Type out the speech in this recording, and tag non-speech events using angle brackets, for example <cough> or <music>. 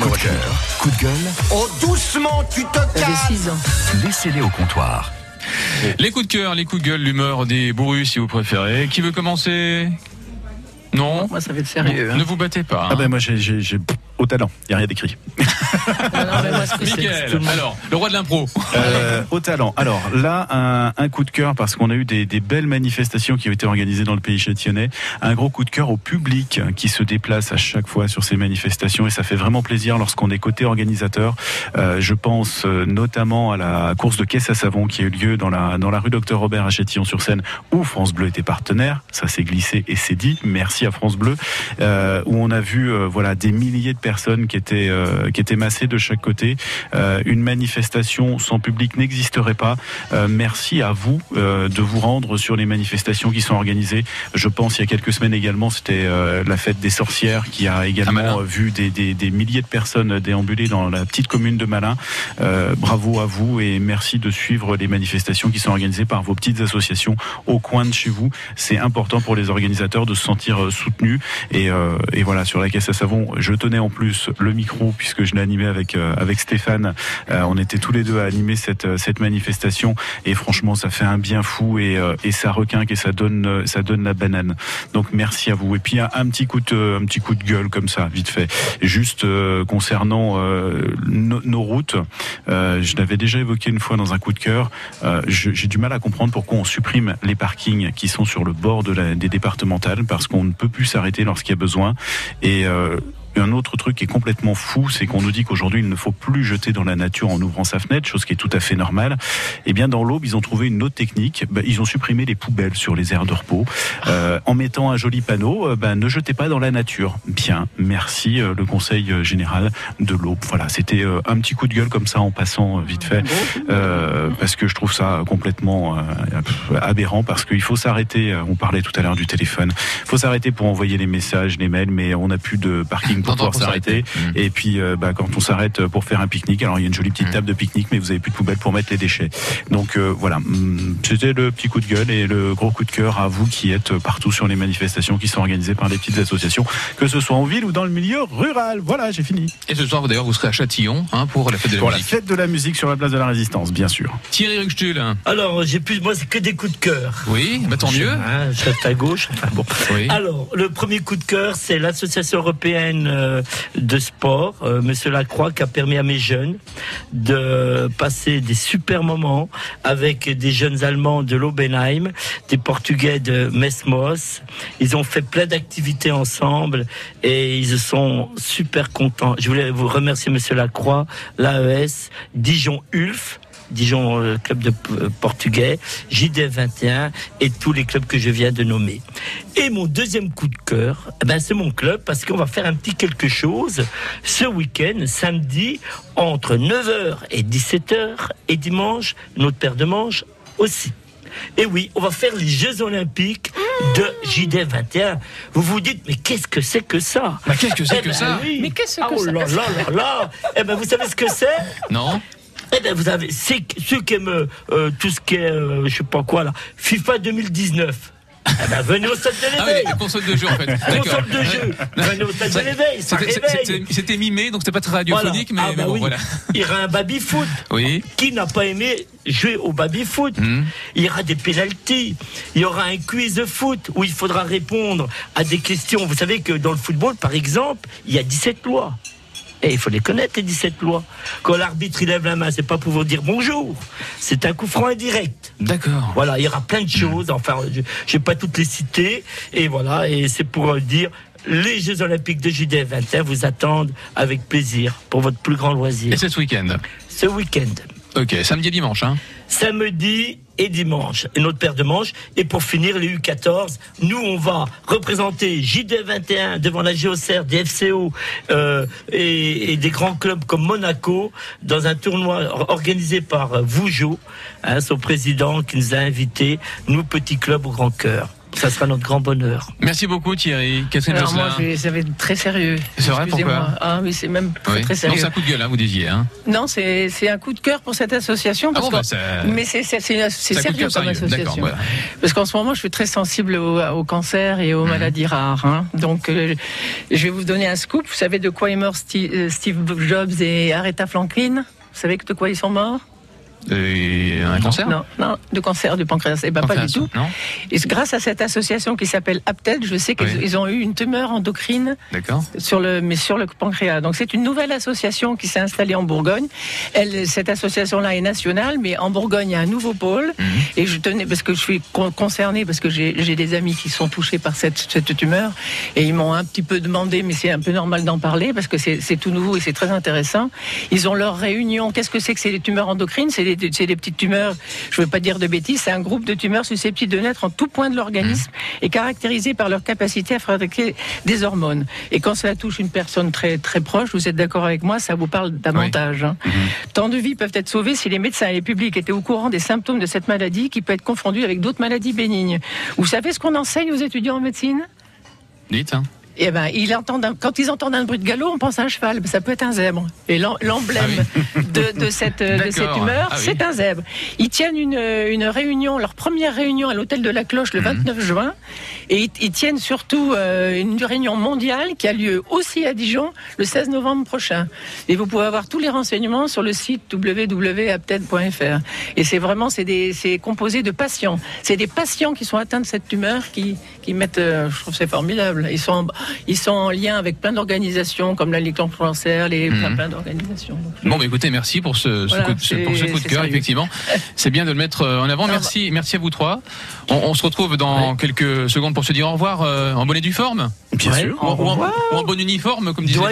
Coup de cœur, coup de gueule. Oh, doucement, tu te casses Laissez-les au comptoir. Les coups de cœur, les coups de gueule, l'humeur des bourrus si vous préférez. Qui veut commencer? Non? Moi, ça va être sérieux. Ne vous battez pas. Ah hein. ben moi j'ai- au talent, il n'y a rien d'écrit. <laughs> Mickaël, alors, le roi de l'impro. Euh, au talent. Alors là, un, un coup de cœur parce qu'on a eu des, des belles manifestations qui ont été organisées dans le pays châtillonnais. Un gros coup de cœur au public qui se déplace à chaque fois sur ces manifestations et ça fait vraiment plaisir lorsqu'on est côté organisateur. Euh, je pense euh, notamment à la course de caisse à savon qui a eu lieu dans la dans la rue Docteur Robert à Châtillon-sur-Seine où France Bleu était partenaire. Ça s'est glissé et c'est dit. Merci à France Bleu euh, où on a vu euh, voilà des milliers de personnes qui étaient euh, qui étaient massées de chaque côté. Euh, une manifestation sans public n'existerait pas. Euh, merci à vous de vous rendre sur les manifestations qui sont organisées. Je pense il y a quelques semaines également, c'était la fête des sorcières qui a également vu des, des- des milliers de personnes déambuler dans la petite commune de Malin. Bravo à vous et merci de suivre les manifestations qui sont organisées par vos petites associations au coin de chez vous. C'est important pour les organisateurs de se sentir soutenus. Et, euh, et voilà, sur la caisse à savon, je tenais en plus le micro puisque je l'ai animé avec, euh, avec Stéphane. Euh, on était tous les deux à animer cette, euh, cette manifestation et franchement, ça fait un bien fou et, et ça requinque et ça donne, ça donne la banane. Donc merci à vous. Et puis un, petit coup de, un petit coup de gueule comme ça, vite fait. Juste concernant nos, routes, je l'avais déjà évoqué une fois dans un coup de cœur. J'ai du mal à comprendre pourquoi on supprime les parkings qui sont sur le bord de la, des départementales parce qu'on ne peut plus s'arrêter lorsqu'il y a besoin. Et un autre truc qui est complètement fou, c'est qu'on nous dit qu'aujourd'hui il ne faut plus jeter dans la nature en ouvrant sa fenêtre, chose qui est tout à fait normale. Et bien dans l'Aube, ils ont trouvé une autre technique. Ben, ils ont supprimé les poubelles sur les aires de repos euh, en mettant un joli panneau. ben, ne jetez pas dans la nature. Bien, merci euh, le Conseil euh, général de l'Aube. Voilà, c'était un petit coup de gueule comme ça en passant vite fait, euh, parce que je trouve ça complètement aberrant. Parce qu'il faut s'arrêter. On parlait tout à l'heure du téléphone. Il faut s'arrêter pour envoyer les messages, les mails, mais on n'a plus de parking pour D'endroit pouvoir pour s'arrêter. s'arrêter. Et puis, euh, bah, quand on s'arrête pour faire un pique-nique, alors il y a une jolie petite Mm. table de pique-nique, mais vous avez plus de poubelle pour mettre les déchets. Donc euh, voilà, Hum, c'était le petit coup de gueule et le gros coup de cœur à vous qui êtes partout sur les manifestations qui sont organisées par les petites associations, que ce soit en ville ou dans le milieu rural. Voilà, j'ai fini. Et ce soir, d'ailleurs, vous serez à Châtillon hein, pour la fête de la Pour la musique. fête de la musique sur la place de la Résistance, bien sûr. Thierry Ruxtul. Alors, j'ai plus, moi, c'est que des coups de cœur. Oui, bah, tant mieux. Hein, je reste à gauche. Enfin, bon. Oui. Alors, le premier coup de cœur, c'est l'Association européenne euh, de sport, euh, Monsieur Lacroix, qui a permis à mes jeunes de passer des super moments avec des jeunes Allemands de l'Obenheim, des Portugais de Mesmos. Ils ont fait plein d'activités ensemble et ils sont super contents. Je voulais vous remercier, Monsieur Lacroix, l'AES, Dijon Ulf. Dijon euh, club de euh, portugais, JD 21 et tous les clubs que je viens de nommer. Et mon deuxième coup de cœur, eh ben c'est mon club parce qu'on va faire un petit quelque chose ce week-end, samedi, entre 9h et 17h et dimanche, notre paire de manches aussi. Et oui, on va faire les Jeux Olympiques de JD 21. Vous vous dites, mais qu'est-ce que c'est que ça? Bah, qu'est-ce que c'est Eh que ben ça? oui. Mais qu'est-ce Ah, que oh c'est là là là là Eh ben vous savez ce que c'est? Non eh ben vous avez ceux qui aiment euh, tout ce qui est euh, je sais pas quoi là FIFA 2019. Eh ben venez au stade de Ah oui, l'éveil. consoles de jeu en fait. <laughs> Console de jeu. Venez au stade de l'éveil, C'était- mimé, donc c'était pas très Voilà. radiophonique, mais, Ah mais bah bon, oui. voilà. Il y aura un baby foot. Oui. Qui n'a pas aimé jouer au baby foot Hmm. Il y aura des pénalties. Il y aura un quiz de foot où il faudra répondre à des questions. Vous savez que dans le football, par exemple, il y a 17 lois. Et il faut les connaître, les 17 lois. Quand l'arbitre il lève la main, c'est pas pour vous dire bonjour. C'est un coup franc indirect. D'accord. Voilà, il y aura plein de choses. Enfin, je vais pas toutes les citer. Et voilà, et c'est pour euh, dire. Les Jeux Olympiques de JD 21 vous attendent avec plaisir pour votre plus grand loisir. Et c'est ce week-end. Ce week-end, Ok, samedi et dimanche. Hein. samedi et dimanche, notre paire de manches. Et pour finir, les U14, nous, on va représenter JD21 devant la Géocère, des FCO euh, et, des grands clubs comme Monaco dans un tournoi organisé par Vougeot, hein, son président qui nous a invités, nous, petits clubs au grand cœur. Ça sera notre grand bonheur. Merci beaucoup Thierry. Catherine Alors moi, Josselin. vais- ça va être très sérieux. C'est vrai, Excusez-moi. pourquoi Ah oui, c'est même Oui. très Non, sérieux. c'est un coup de gueule, hein, vous disiez. Hein. Non, c'est un coup de cœur pour cette association. Ah Parce bon, bah, ça- mais c'est sérieux comme sérieux. Association. voilà. Parce qu'en ce moment, je suis très sensible au, au cancer et Mhm. aux maladies rares. hein. Donc, euh, je vais vous donner un scoop. Vous savez de quoi est mort Steve, euh, Steve Jobs et Aretha Franklin? Vous savez de quoi ils sont morts? Un cancer? Non, non, de cancer du pancréas. Eh ben, pas du tout. Non Et grâce à cette association qui s'appelle APTED, je sais qu'ils Oui. ont eu une tumeur endocrine sur le, mais sur le pancréas. Donc c'est une nouvelle association qui s'est installée en Bourgogne. Elle, cette association-là est nationale, mais en Bourgogne, il y a un nouveau pôle. Mhm. Et je tenais, parce que je suis con- concernée, parce que j'ai des amis qui sont touchés par cette, cette tumeur, et ils m'ont un petit peu demandé, mais c'est un peu normal d'en parler, parce que c'est tout nouveau et c'est très intéressant. Ils ont leur réunion. Qu'est-ce que c'est que c'est des tumeurs endocrines? C'est des, c'est des petites tumeurs, je ne veux pas dire de bêtises, c'est un groupe de tumeurs susceptibles de naître en tout point de l'organisme et caractérisées par leur capacité à fabriquer des hormones. Et quand cela touche une personne très, très proche, vous êtes d'accord avec moi, ça vous parle davantage. hein. Tant de vies peuvent être sauvées si les médecins et les publics étaient au courant des symptômes de cette maladie qui peut être confondue avec d'autres maladies bénignes. Vous savez ce qu'on enseigne aux étudiants en médecine? Dites. Hein. Eh ben, ils entendent un- quand ils entendent un bruit de galop, on pense à un cheval. Ça peut être un zèbre. Et l'em- l'emblème de, de cette, de cette humeur, Ah oui. c'est un zèbre. Ils tiennent une, une réunion, leur première réunion à l'hôtel de la Cloche Mhm. le 29 juin. Et ils, ils tiennent surtout euh, une réunion mondiale qui a lieu aussi à Dijon le 16 novembre prochain. Et vous pouvez avoir tous les renseignements sur le site www.apted.fr. Et c'est vraiment, c'est composé de patients. C'est des patients qui sont atteints de cette tumeur qui, qui mettent, euh, je trouve c'est formidable. Ils sont, ils sont en lien avec plein d'organisations comme la Ligue contre le cancer, les, plein, Mhm. plein d'organisations. Donc, Bon, bah, écoutez, merci pour ce, ce Voilà, coup de, ce- pour ce c'est- coup de c'est cœur, sérieux. effectivement. <laughs> C'est bien de le mettre euh, en avant. Non, Merci, merci à vous trois. On, on se retrouve dans quelques secondes pour se dire au revoir euh, en bonnet du forme. Bien Ouais. sûr. Ou, en- ou en, revoir. ou en bon uniforme, comme disait. <laughs>